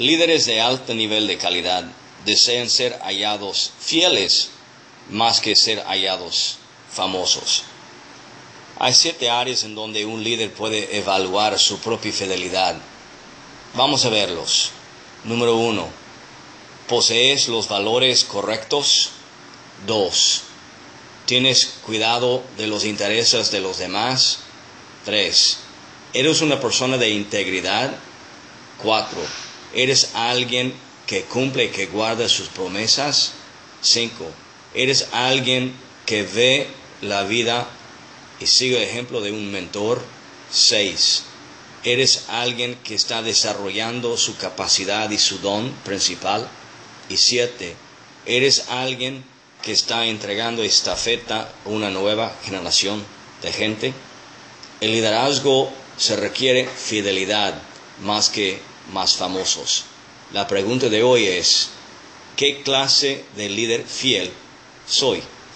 líderes de alto nivel de calidad desean ser hallados fieles más que ser hallados famosos. Hay siete áreas en donde un líder puede evaluar su propia fidelidad. Vamos a verlos. Número uno, ¿posees los valores correctos? Dos, ¿tienes cuidado de los intereses de los demás? Tres, ¿eres una persona de integridad? Cuatro, ¿eres alguien que cumple y que guarda sus promesas? Cinco, ¿eres alguien que ve la vida y sigue el ejemplo de un mentor? Seis, ¿eres alguien que está desarrollando su capacidad y su don principal? Y siete, ¿eres alguien que está entregando estafeta a una nueva generación de gente? El liderazgo se requiere fidelidad más que más famosos. La pregunta de hoy es, ¿qué clase de líder fiel soy?